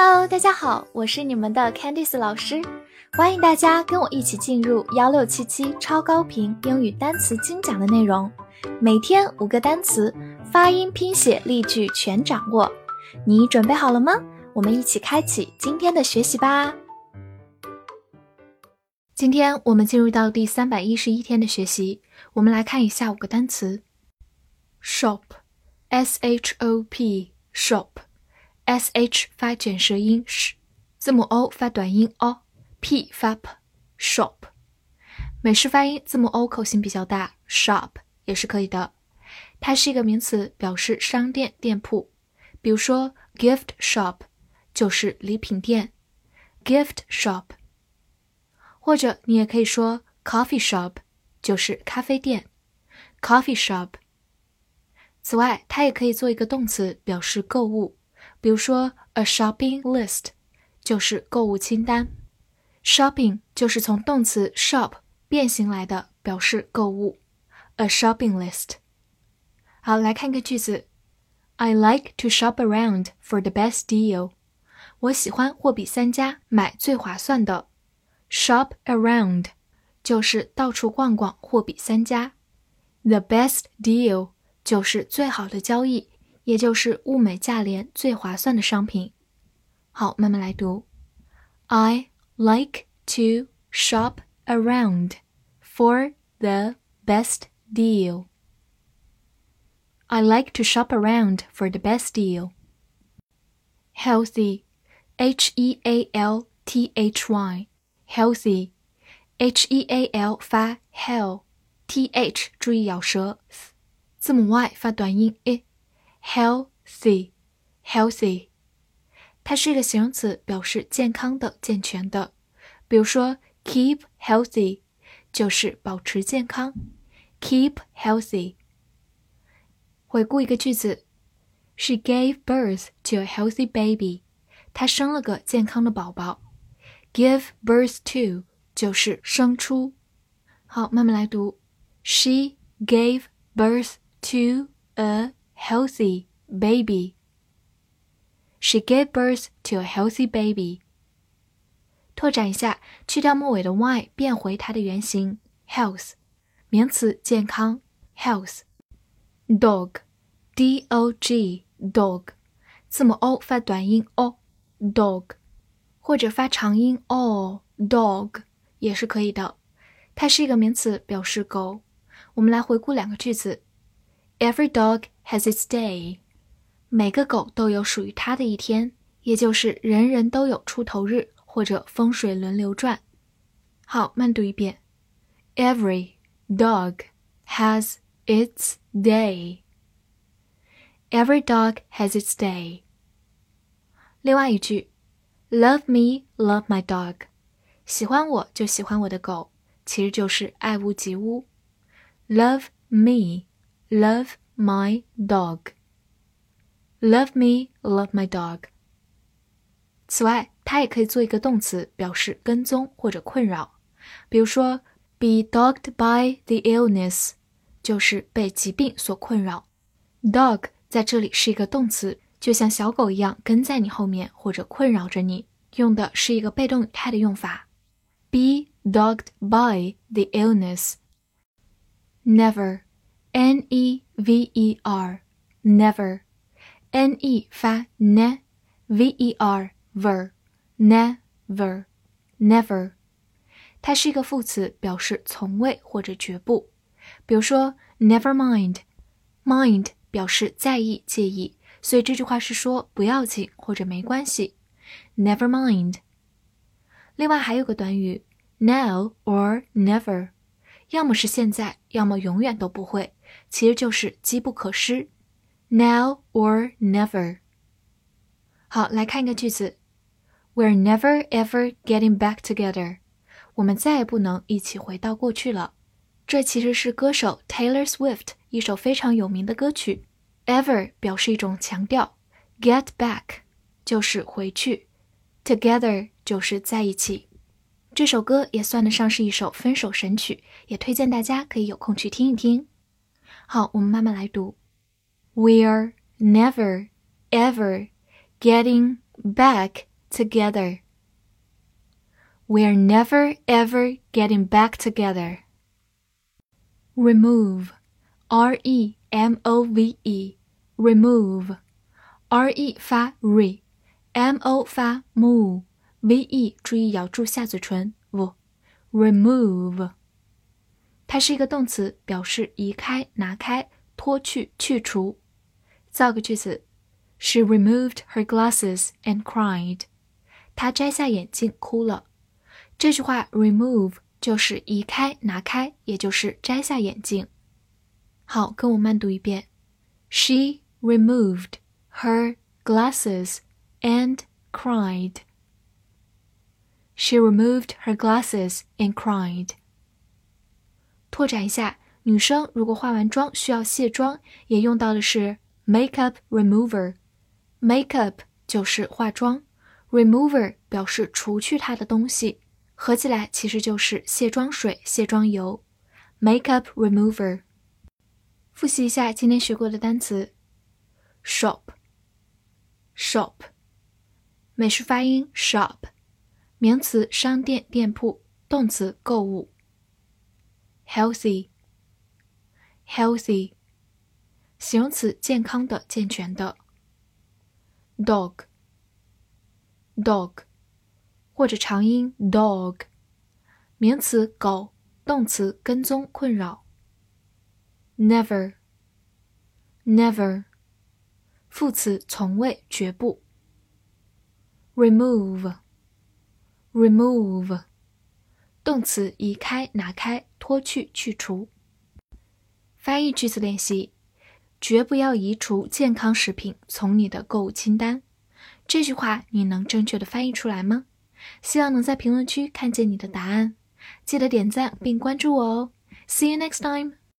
Hello，大家好，我是你们的 Candice 老师，欢迎大家跟我一起进入幺六七七超高频英语单词精讲的内容，每天五个单词，发音、拼写、例句全掌握，你准备好了吗？我们一起开启今天的学习吧。今天我们进入到第三百一十一天的学习，我们来看一下五个单词：shop，s h o p，shop。S h 发卷舌音 sh，字母 o 发短音 o，p 发 p，shop。美式发音字母 o 口型比较大，shop 也是可以的。它是一个名词，表示商店、店铺。比如说 gift shop 就是礼品店，gift shop。或者你也可以说 coffee shop 就是咖啡店，coffee shop。此外，它也可以做一个动词，表示购物。比如说，a shopping list 就是购物清单，shopping 就是从动词 shop 变形来的，表示购物。a shopping list。好，来看个句子：I like to shop around for the best deal。我喜欢货比三家买最划算的。shop around 就是到处逛逛，货比三家。The best deal 就是最好的交易。 也就是物美价廉、最划算的商品。好，慢慢来读。I like to shop around for the best deal. I like to shop around for the best deal. Healthy, H E A L T H Y, healthy, H E A L 发 hell，T H 注意咬舌，字母 Y 发短音 i。 healthy, healthy，它是一个形容词，表示健康的、健全的。比如说，keep healthy 就是保持健康，keep healthy。回顾一个句子，She gave birth to a healthy baby。她生了个健康的宝宝。Give birth to 就是生出。好，慢慢来读。She gave birth to a healthy baby. She gave birth to a healthy baby. 拓展一下，去掉末尾的 y，变回它的原形 health，名词健康 health。dog，d o g dog，字母 o 发短音 o dog，或者发长音 o dog 也是可以的。它是一个名词，表示狗。我们来回顾两个句子。 Every dog has its day。每个狗都有属于它的一天，也就是人人都有出头日或者风水轮流转。好，慢读一遍。Every dog has its day. Every dog has its day. 另外一句，Love me, love my dog. 喜欢我就喜欢我的狗，其实就是爱屋及乌。Love me. Love my dog. Love me, love my dog. 此外，它也可以做一个动词，表示跟踪或者困扰。比如说，be dogged by the illness，就是被疾病所困扰。Dog 在这里是一个动词，就像小狗一样跟在你后面或者困扰着你，用的是一个被动语态的用法。Be dogged by the illness. Never. n e v e r never n e 发 ne v e r ver never never，它是一个副词，表示从未或者绝不。比如说 never mind，mind 表示在意、介意，所以这句话是说不要紧或者没关系。never mind。另外还有个短语 now or never，要么是现在，要么永远都不会。 其实就是机不可失，now or never。好，来看一个句子：We're never ever getting back together。我们再也不能一起回到过去了。这其实是歌手 Taylor Swift 一首非常有名的歌曲。Ever 表示一种强调，get back 就是回去，together 就是在一起。这首歌也算得上是一首分手神曲，也推荐大家可以有空去听一听。好，我们慢慢来读。We're never ever getting back together. We're never ever getting back together. Remove, R E M O V E, remove, R E 发 re，M O 发 mu，V E 注意咬住下嘴唇，v，remove。 它是一个动词，表示移开、拿开、脱去、去除。造个句子：She removed her glasses and cried. 她摘下眼镜哭了。这句话 remove 就是移开、拿开，也就是摘下眼镜。好，跟我慢读一遍。She removed her glasses and cried. She removed her glasses and cried. 拓展一下，女生如果化完妆需要卸妆，也用到的是 makeup remover。makeup 就是化妆，remover 表示除去它的东西，合起来其实就是卸妆水、卸妆油。makeup remover。复习一下今天学过的单词：shop，shop，美式发音 shop，名词商店、店铺，动词购物。Healthy healthy 形容词健康的健全的 dog dog 或者长音 dog 名词狗动词跟踪困扰 never never 副词从未绝不 remove remove 动词移开、拿开、脱去、去除。翻译句子练习：绝不要移除健康食品从你的购物清单。这句话你能正确的翻译出来吗？希望能在评论区看见你的答案。记得点赞并关注我哦。See you next time.